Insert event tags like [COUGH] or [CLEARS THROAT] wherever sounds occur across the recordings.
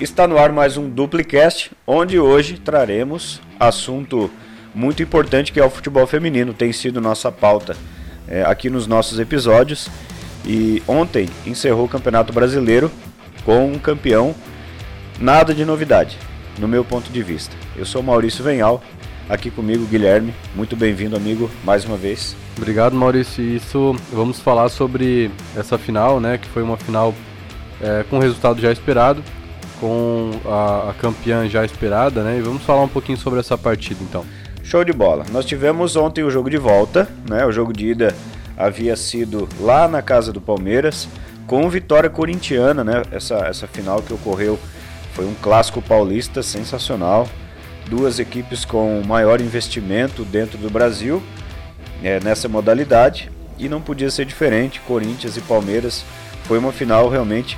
Está no ar mais um Duplicast, onde hoje traremos assunto muito importante que é o futebol feminino. Tem sido nossa pauta é, aqui nos nossos episódios. E ontem encerrou o Campeonato Brasileiro com um campeão. Nada de novidade, no meu ponto de vista. Eu sou Maurício Venhal, aqui comigo Guilherme. Muito bem-vindo, amigo, mais uma vez. Obrigado, Maurício. Isso, vamos falar sobre essa final, né? Que foi uma final é, com resultado já esperado, com a, a, campeã já esperada, né? E vamos falar um pouquinho sobre essa partida, então. Show de bola. Nós tivemos ontem o jogo de volta, né? O jogo de ida havia sido lá na casa do Palmeiras, com vitória corintiana, né? Essa, essa final que ocorreu foi um clássico paulista sensacional. Duas equipes com maior investimento dentro do Brasil é, nessa modalidade e não podia ser diferente. Corinthians e Palmeiras foi uma final realmente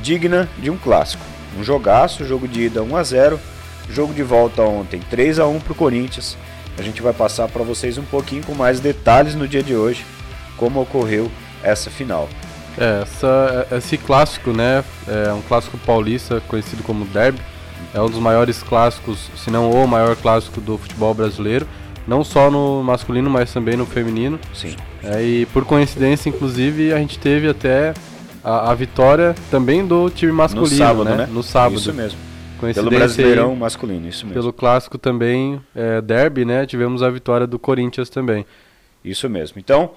digna de um clássico. Um jogaço, jogo de ida 1 a 0, jogo de volta ontem 3 a 1 para o Corinthians. A gente vai passar para vocês um pouquinho com mais detalhes no dia de hoje como ocorreu essa final. É, essa, esse clássico, né, é um clássico paulista conhecido como Derby, é um dos maiores clássicos, se não o maior clássico do futebol brasileiro, não só no masculino, mas também no feminino. Sim. É, e por coincidência, inclusive, a gente teve até a, a vitória também do time masculino, no sábado, né? né? No sábado. Isso mesmo. Pelo Brasileirão aí, masculino, isso mesmo. Pelo clássico também, é, derby, né? Tivemos a vitória do Corinthians também. Isso mesmo. Então,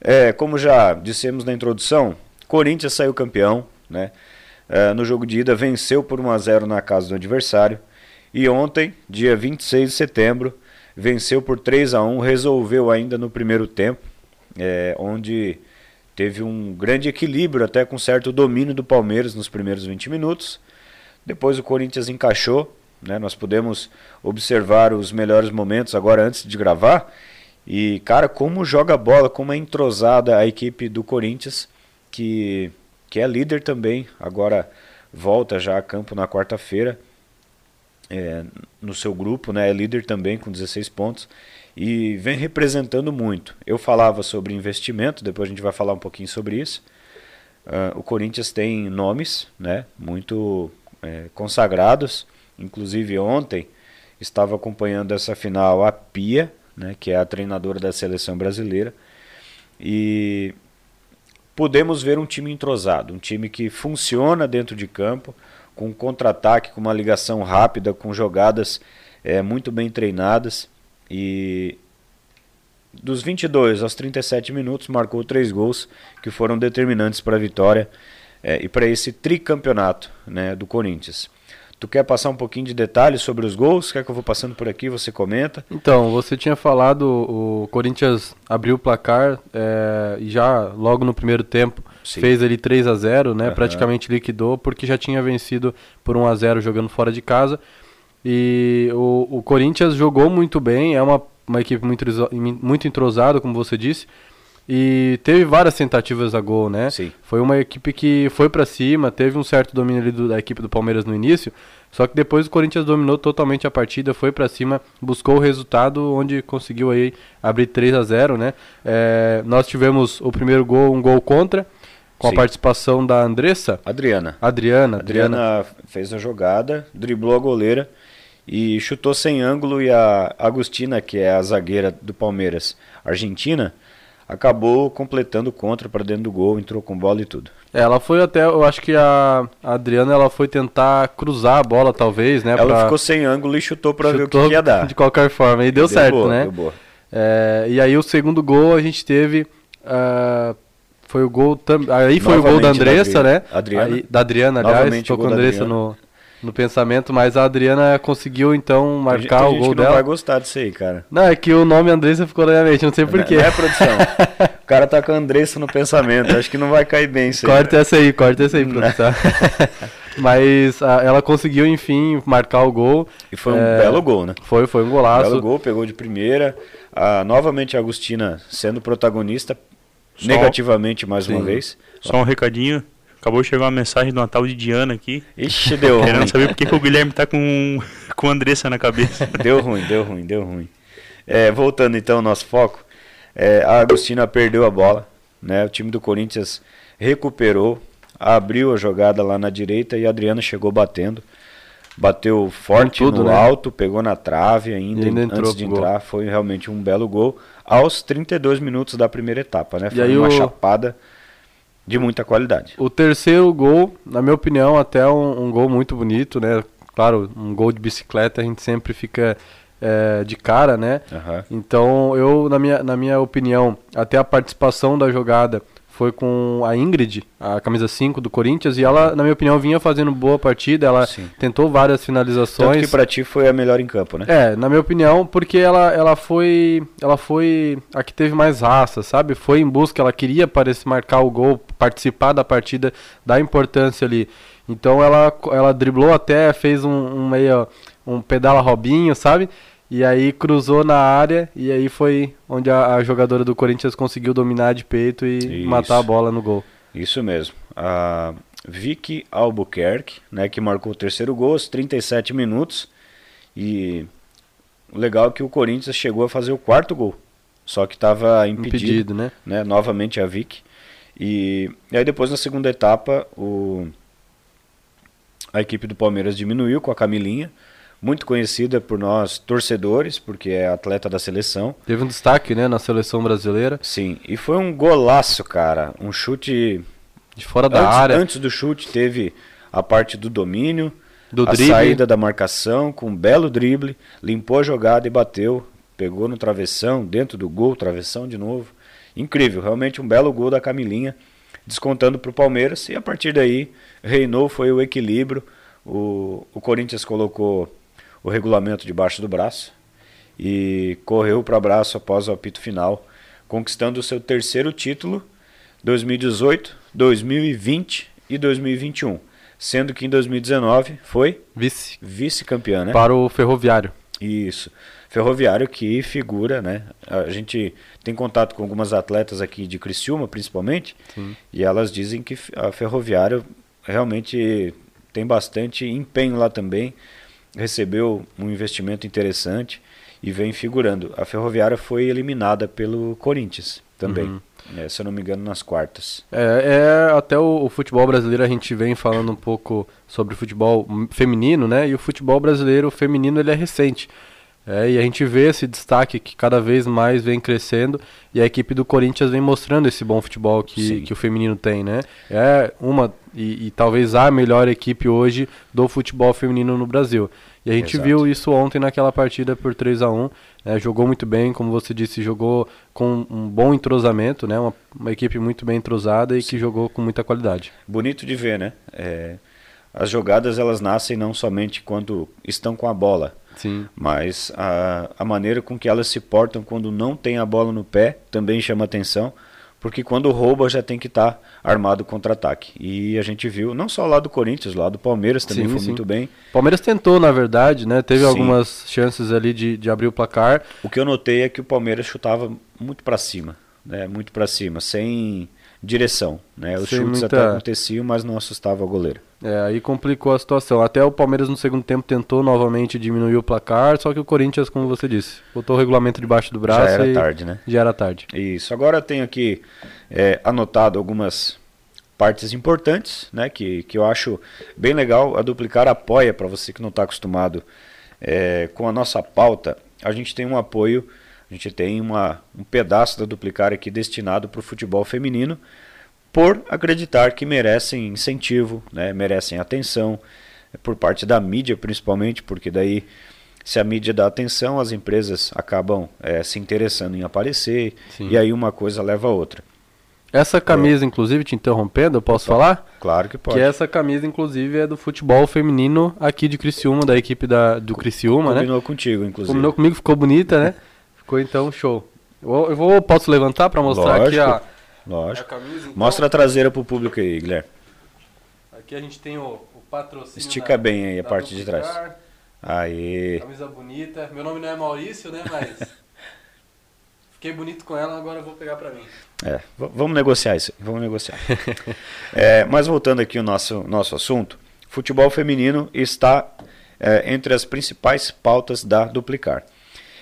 é, como já dissemos na introdução, Corinthians saiu campeão, né? É, no jogo de ida venceu por 1 a 0 na casa do adversário. E ontem, dia 26 de setembro, venceu por 3 a 1 resolveu ainda no primeiro tempo, é, onde teve um grande equilíbrio, até com certo domínio do Palmeiras nos primeiros 20 minutos. Depois o Corinthians encaixou, né, nós podemos observar os melhores momentos agora antes de gravar. E, cara, como joga bola, como é entrosada a equipe do Corinthians, que, que é líder também, agora volta já a campo na quarta-feira é, no seu grupo, né, é líder também com 16 pontos e vem representando muito. Eu falava sobre investimento, depois a gente vai falar um pouquinho sobre isso. Uh, o Corinthians tem nomes né, muito é, consagrados, inclusive ontem estava acompanhando essa final a Pia, né, que é a treinadora da seleção brasileira. E podemos ver um time entrosado, um time que funciona dentro de campo, com contra-ataque, com uma ligação rápida, com jogadas é, muito bem treinadas. E dos 22 aos 37 minutos marcou três gols que foram determinantes para a vitória é, e para esse tricampeonato né, do Corinthians. Tu quer passar um pouquinho de detalhes sobre os gols? Quer que eu vou passando por aqui, você comenta? Então, você tinha falado, o Corinthians abriu o placar é, e já logo no primeiro tempo Sim. fez ali 3 a 0 né? Uhum. Praticamente liquidou, porque já tinha vencido por 1 a 0 jogando fora de casa. E o, o Corinthians jogou muito bem, é uma, uma equipe muito, muito entrosada, como você disse. E teve várias tentativas a gol, né? Sim. Foi uma equipe que foi para cima, teve um certo domínio ali do, da equipe do Palmeiras no início, só que depois o Corinthians dominou totalmente a partida, foi para cima, buscou o resultado onde conseguiu aí abrir 3 a 0, né? É, nós tivemos o primeiro gol, um gol contra, com Sim. a participação da Andressa. Adriana. Adriana. Adriana. Adriana fez a jogada, driblou a goleira e chutou sem ângulo e a Agostina, que é a zagueira do Palmeiras, argentina, acabou completando contra para dentro do gol, entrou com bola e tudo. É, ela foi até, eu acho que a Adriana ela foi tentar cruzar a bola talvez, né? Ela pra... ficou sem ângulo e chutou para ver o que, que, ia dar. De qualquer forma, e deu, deu certo, boa, né? Deu boa. É, e aí o segundo gol a gente teve uh, foi o gol tam... aí foi Novamente o gol da Andressa, da né? Adriana. Aí, da Adriana, aliás, Novamente tô com a Andressa no no pensamento, mas a Adriana conseguiu então marcar tem o gol que dela. Não vai gostar disso aí, cara. Não, é que o nome Andressa ficou na minha mente, não sei porquê. Não é produção. [LAUGHS] o cara tá com a Andressa no pensamento, acho que não vai cair bem isso aí. Corta essa aí, corta essa aí, produção. [LAUGHS] mas a, ela conseguiu, enfim, marcar o gol. E foi um é, belo gol, né? Foi, foi um golaço. Belo gol, pegou de primeira. A, novamente a Agostina sendo protagonista, Só... negativamente mais Sim. uma vez. Só um recadinho, Acabou de chegar uma mensagem de uma tal de Diana aqui. Ixi, deu Querendo ruim. saber por que o Guilherme tá com, [LAUGHS] com Andressa na cabeça. [LAUGHS] Deu ruim, deu ruim, deu ruim. É, voltando então ao nosso foco, é, a Agostina perdeu a bola, né? O time do Corinthians recuperou. abriu a jogada lá na direita e a Adriana chegou batendo. Bateu forte tudo, no né? alto, pegou na trave ainda, E ainda antes de pro gol. entrar. Foi realmente um belo gol aos 32 minutos da primeira etapa, né? E Foi aí uma o- chapada de muita qualidade. O terceiro gol, na minha opinião, até um, um gol muito bonito, né? Claro, um gol de bicicleta a gente sempre fica é, de cara, né? Aham. Então, eu, na minha, na minha opinião, até a participação da jogada foi com a Ingrid, a camisa 5 do Corinthians, e ela, na minha opinião, vinha fazendo boa partida, ela Sim. tentou várias Tanto finalizações. que pra ti foi a melhor em campo, né? É, na minha opinião, porque ela, ela foi ela foi a que teve mais raça, sabe? Foi em busca, ela queria parecer marcar o gol, participar da partida, dar importância ali. Então ela ela driblou até, fez um, um meio um pedala Robinho, sabe? E aí cruzou na área e aí foi onde a, a jogadora do Corinthians conseguiu dominar de peito e Isso. matar a bola no gol. Isso mesmo. A Vicky Albuquerque, né, que marcou o terceiro gol aos 37 minutos. E o legal é que o Corinthians chegou a fazer o quarto gol. Só que estava impedido, Impedido, né? né, novamente a Vicky. E, e aí depois na segunda etapa o, a equipe do Palmeiras diminuiu com a Camilinha, muito conhecida por nós torcedores, porque é atleta da seleção. Teve um destaque, né, na seleção brasileira, Sim, e foi um golaço, cara. Um chute de fora da antes, área, antes do chute teve a parte do domínio, do a drible. saída da marcação com um belo drible, limpou a jogada e bateu, pegou no travessão, dentro do gol, travessão de novo. Incrível, realmente um belo gol da Camilinha, descontando para o Palmeiras e a partir daí reinou foi o equilíbrio. O, o Corinthians colocou o regulamento debaixo do braço e correu para o abraço após o apito final, conquistando o seu terceiro título 2018, 2020 e 2021, sendo que em 2019 foi vice vice-campeã, né? para o Ferroviário. Isso. Ferroviário que figura, né? A gente tem contato com algumas atletas aqui de Criciúma, principalmente, Sim. e elas dizem que a Ferroviário realmente tem bastante empenho lá também, recebeu um investimento interessante e vem figurando. A Ferroviária foi eliminada pelo Corinthians também, Uhum. né, se eu não me engano, nas quartas. É, é até o, o futebol brasileiro a gente vem falando um pouco sobre o futebol feminino, né? E o futebol brasileiro feminino ele é recente. É, e a gente vê esse destaque que cada vez mais vem crescendo e a equipe do Corinthians vem mostrando esse bom futebol que, Sim. que o feminino tem, né? É uma e, e talvez a melhor equipe hoje do futebol feminino no Brasil. E a gente Exato. viu isso ontem naquela partida por 3 a 1 né? Jogou muito bem, como você disse, jogou com um bom entrosamento, né? Uma, uma equipe muito bem entrosada e que jogou com muita qualidade. Bonito de ver, né? É, as jogadas elas nascem não somente quando estão com a bola, Sim. mas a, a maneira com que elas se portam quando não tem a bola no pé também chama atenção, porque quando rouba já tem que estar armado contra-ataque. E a gente viu, não só lá do Corinthians, lá do Palmeiras também Sim, foi sim. muito bem. O Palmeiras tentou, na verdade, né? Teve Sim. algumas chances ali de, de abrir o placar. O que eu notei é que o Palmeiras chutava muito para cima, né? Muito para cima, sem direção, né? Os chutes muita- até aconteciam, mas não assustava o goleiro. É, aí complicou a situação. Até o Palmeiras no segundo tempo tentou novamente diminuir o placar, só que o Corinthians, como você disse, botou o regulamento debaixo do braço Já era tarde, né? já era tarde. Isso. Agora eu tenho aqui é, anotado algumas partes importantes, né? Que, que eu acho bem legal. A Duplicar apoia, para você que não está acostumado é, com a nossa pauta, a gente tem um apoio, a gente tem uma, um pedaço da Duplicar aqui destinado para o futebol feminino, por acreditar que merecem incentivo, né? merecem atenção, por parte da mídia principalmente, porque daí se a mídia dá atenção, as empresas acabam é, se interessando em aparecer, Sim. e aí uma coisa leva a outra. Essa camisa, inclusive, te interrompendo, eu posso falar? Claro que pode. Que essa camisa, inclusive, é do futebol feminino aqui de Criciúma, da equipe da, do Criciúma, né? Combinou contigo, inclusive. Combinou comigo, ficou bonita, né? Ficou então show. Eu, eu vou, posso levantar para mostrar aqui a, Lógico. Lógico. camisa? então? Mostra a traseira pro público aí, Guilherme. Aqui a gente tem o, o patrocínio. Estica da- bem aí a parte de trás. Aí. Camisa bonita. Meu nome não é Maurício, né? Mas. [LAUGHS] Fiquei bonito com ela, agora eu vou pegar pra mim. É, vamos negociar isso. Vamos negociar. [LAUGHS] É, mas voltando aqui ao nosso, nosso assunto, futebol feminino está é, entre as principais pautas da Duplicar.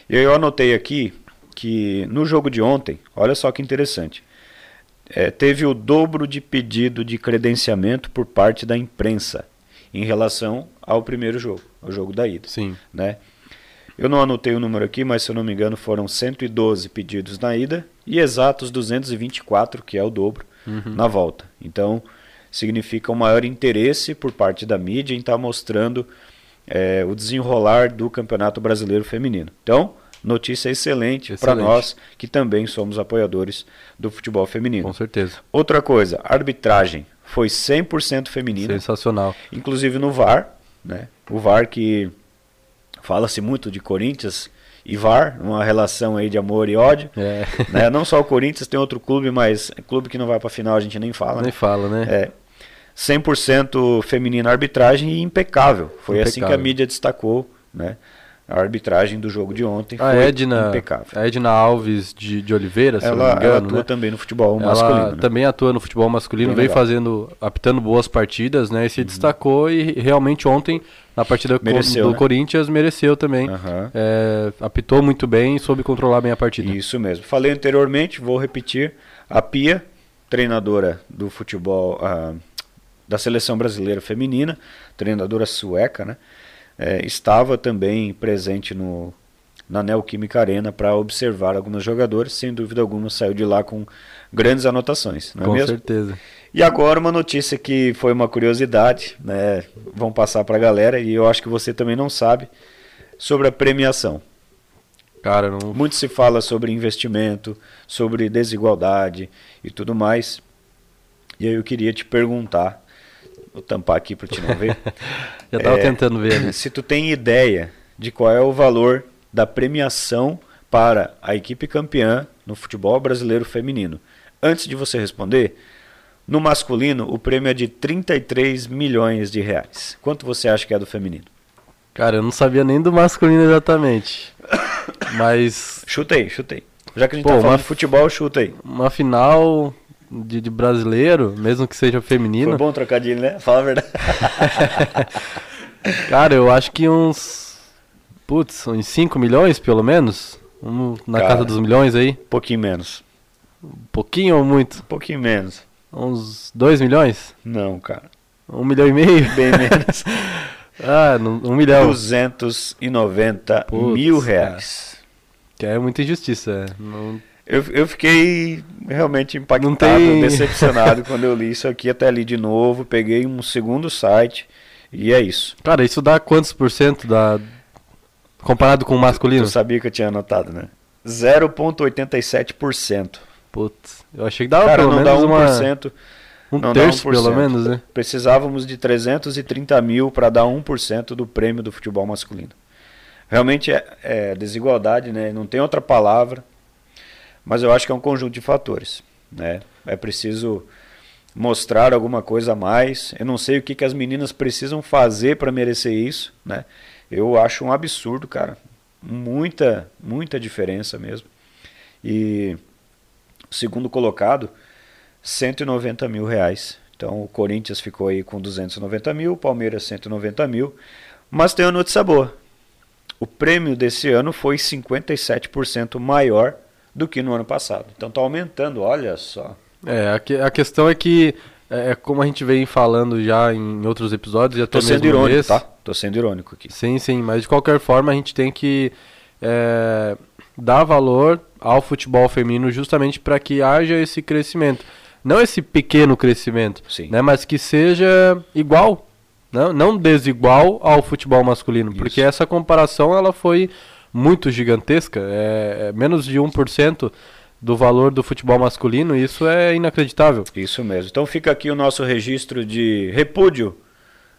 E eu anotei aqui que no jogo de ontem, olha só que interessante, é, teve o dobro de pedido de credenciamento por parte da imprensa em relação ao primeiro jogo, ao jogo da ida. Sim. Né? Eu não anotei o número aqui, mas se eu não me engano foram 112 pedidos na ida e exatos 224, que é o dobro, uhum. na volta. Então, significa um maior interesse por parte da mídia em estar tá mostrando é, o desenrolar do Campeonato Brasileiro Feminino. Então, notícia excelente, excelente. para nós que também somos apoiadores do futebol feminino. Com certeza. Outra coisa, arbitragem foi 100% feminina. Sensacional. Inclusive no VAR, né? O VAR que fala-se muito de Corinthians e VAR, uma relação aí de amor e ódio. É. [LAUGHS] Né? Não só o Corinthians, tem outro clube, mas clube que não vai para final a gente nem fala. Nem né? fala, né? É. 100% feminina arbitragem e impecável. Foi impecável. assim que a mídia destacou, né? A arbitragem do jogo de ontem a foi Edna, impecável. A Edna Alves de, de Oliveira, se ela, não me engano, ela atua né? também no futebol ela masculino. Né? também atua no futebol masculino, Bem veio legal. fazendo, apitando boas partidas, né? E se uhum. destacou e realmente ontem, na partida mereceu, do né? Corinthians, mereceu também. Uhum. É, apitou muito bem e soube controlar bem a partida. Isso mesmo. Falei anteriormente, vou repetir. A Pia, treinadora do futebol uh, da seleção brasileira feminina, treinadora sueca, né? É, estava também presente no, na Neoquímica Arena para observar alguns jogadores. Sem dúvida alguma, saiu de lá com grandes anotações. Não é com mesmo? certeza. E agora uma notícia que foi uma curiosidade, né? Vão passar para a galera e eu acho que você também não sabe sobre a premiação. Cara, não... Muito se fala sobre investimento, sobre desigualdade e tudo mais. E aí eu queria te perguntar, vou tampar aqui para te não ver. [LAUGHS] Já estava é, tentando ver. Né? Se tu tem ideia de qual é o valor da premiação para a equipe campeã no futebol brasileiro feminino. Antes de você responder, no masculino o prêmio é de 33 milhões de reais. Quanto você acha que é do feminino? Cara, eu não sabia nem do masculino exatamente. [COUGHS] Mas. Chutei, chutei. Já que a gente Pô, tá falando de futebol, chuta aí. Uma final de, de, brasileiro, mesmo que seja feminino. Foi bom trocadilho, né? Fala a verdade. [LAUGHS] Cara, eu acho que uns. Putz, uns 5 milhões pelo menos? Um, na Cara, casa dos milhões aí? Pouquinho menos. Um pouquinho ou muito? Um pouquinho menos. Uns 2 milhões? Não, cara. Um milhão e meio? [LAUGHS] Bem menos. [LAUGHS] ah, um milhão. 290 Putz, mil reais. Que é muita injustiça. Não... Eu, eu fiquei realmente impactado, tem... decepcionado [LAUGHS] quando eu li isso aqui, até ali de novo, peguei um segundo site e é isso. Cara, isso dá quantos por cento da... comparado com o masculino? Eu sabia que eu tinha anotado, né? 0,87%. Putz, eu achei que dava Cara, pelo não menos dá 1%. Uma... Um não terço, 1%. pelo menos, né? Precisávamos de 330 mil para dar 1% do prêmio do futebol masculino. Realmente é, é desigualdade, né? Não tem outra palavra. Mas eu acho que é um conjunto de fatores. Né? É preciso mostrar alguma coisa a mais. Eu não sei o que, que as meninas precisam fazer para merecer isso. Né? Eu acho um absurdo, cara. Muita, muita diferença mesmo. E segundo colocado, 190 mil reais. Então o Corinthians ficou aí com 290 mil, o Palmeiras 190 mil. Mas tem uma notícia boa. O prêmio desse ano foi 57% maior do que no ano passado. Então está aumentando, olha só. É, a, a questão é que, é, como a gente vem falando já em outros episódios, já tô sendo irônico, mês, tá? Tô sendo irônico aqui. Sim, sim, mas de qualquer forma a gente tem que é, dar valor ao futebol feminino justamente para que haja esse crescimento. Não esse pequeno crescimento, sim. né, mas que seja igual, não, não desigual ao futebol masculino, Isso. porque essa comparação ela foi muito gigantesca, é, é menos de 1% do valor do futebol masculino, isso é inacreditável. Isso mesmo. Então fica aqui o nosso registro de repúdio,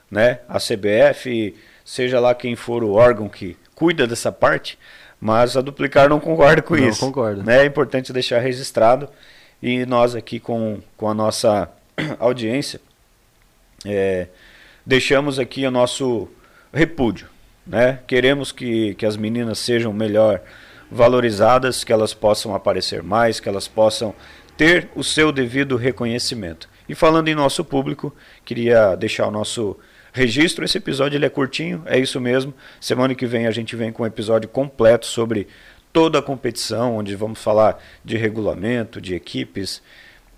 né? A CBF, seja lá quem for o órgão que cuida dessa parte, mas a Duplicar não concorda com não isso. Não concorda. Né? É importante deixar registrado e nós aqui com, com a nossa [CLEARS THROAT] audiência é, deixamos aqui o nosso repúdio. Né? Queremos que, que as meninas sejam melhor valorizadas, que elas possam aparecer mais, que elas possam ter o seu devido reconhecimento. E falando em nosso público, queria deixar o nosso registro. Esse episódio ele é curtinho, é isso mesmo. Semana que vem a gente vem com um episódio completo sobre toda a competição, onde vamos falar de regulamento, de equipes,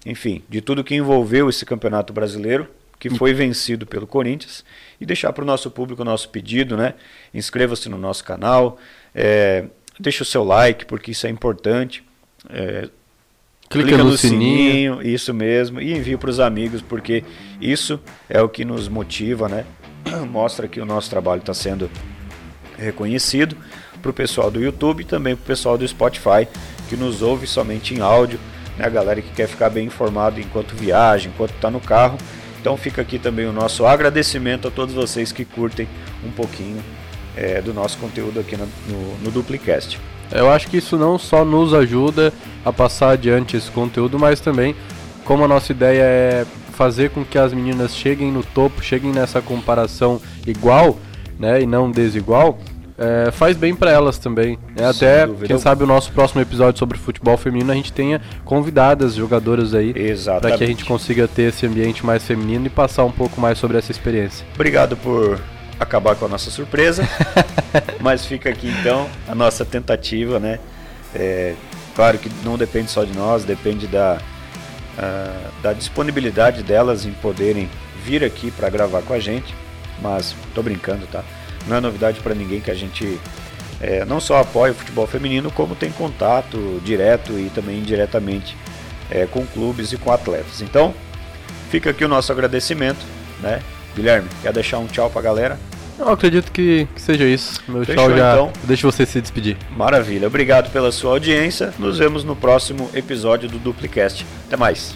enfim, de tudo que envolveu esse campeonato brasileiro, que foi vencido pelo Corinthians, e deixar para o nosso público o nosso pedido, né? Inscreva-se no nosso canal, é, deixe o seu like, porque isso é importante. É, clica, clica, no, no sininho. sininho. isso mesmo, e envie para os amigos, porque isso é o que nos motiva, né? [CLEARS THROAT] Mostra que o nosso trabalho está sendo reconhecido para o pessoal do YouTube e também para o pessoal do Spotify, que nos ouve somente em áudio, né? A galera que quer ficar bem informado enquanto viaja, enquanto está no carro. Então fica aqui também o nosso agradecimento a todos vocês que curtem um pouquinho é, do nosso conteúdo aqui no, no, no Duplicast. Eu acho que isso não só nos ajuda a passar adiante esse conteúdo, mas também como a nossa ideia é fazer com que as meninas cheguem no topo, cheguem nessa comparação igual, né, e não desigual, é, faz bem para elas também. É, até, quem sabe, o nosso próximo episódio sobre futebol feminino a gente tenha convidadas jogadoras aí para que a gente consiga ter esse ambiente mais feminino e passar um pouco mais sobre essa experiência. Obrigado por acabar com a nossa surpresa, [LAUGHS] mas fica aqui então a nossa tentativa, né? É, claro que não depende só de nós, depende da, uh, da disponibilidade delas em poderem vir aqui para gravar com a gente, mas tô brincando, tá? Não é novidade para ninguém que a gente é, não só apoia o futebol feminino, como tem contato direto e também indiretamente é, com clubes e com atletas. Então, fica aqui o nosso agradecimento, né? Guilherme, quer deixar um tchau para a galera? Eu acredito que, que seja isso. Meu Fechou, tchau já. Então. Deixa você se despedir. Maravilha. Obrigado pela sua audiência. Nos vemos no próximo episódio do Duplicast. Até mais.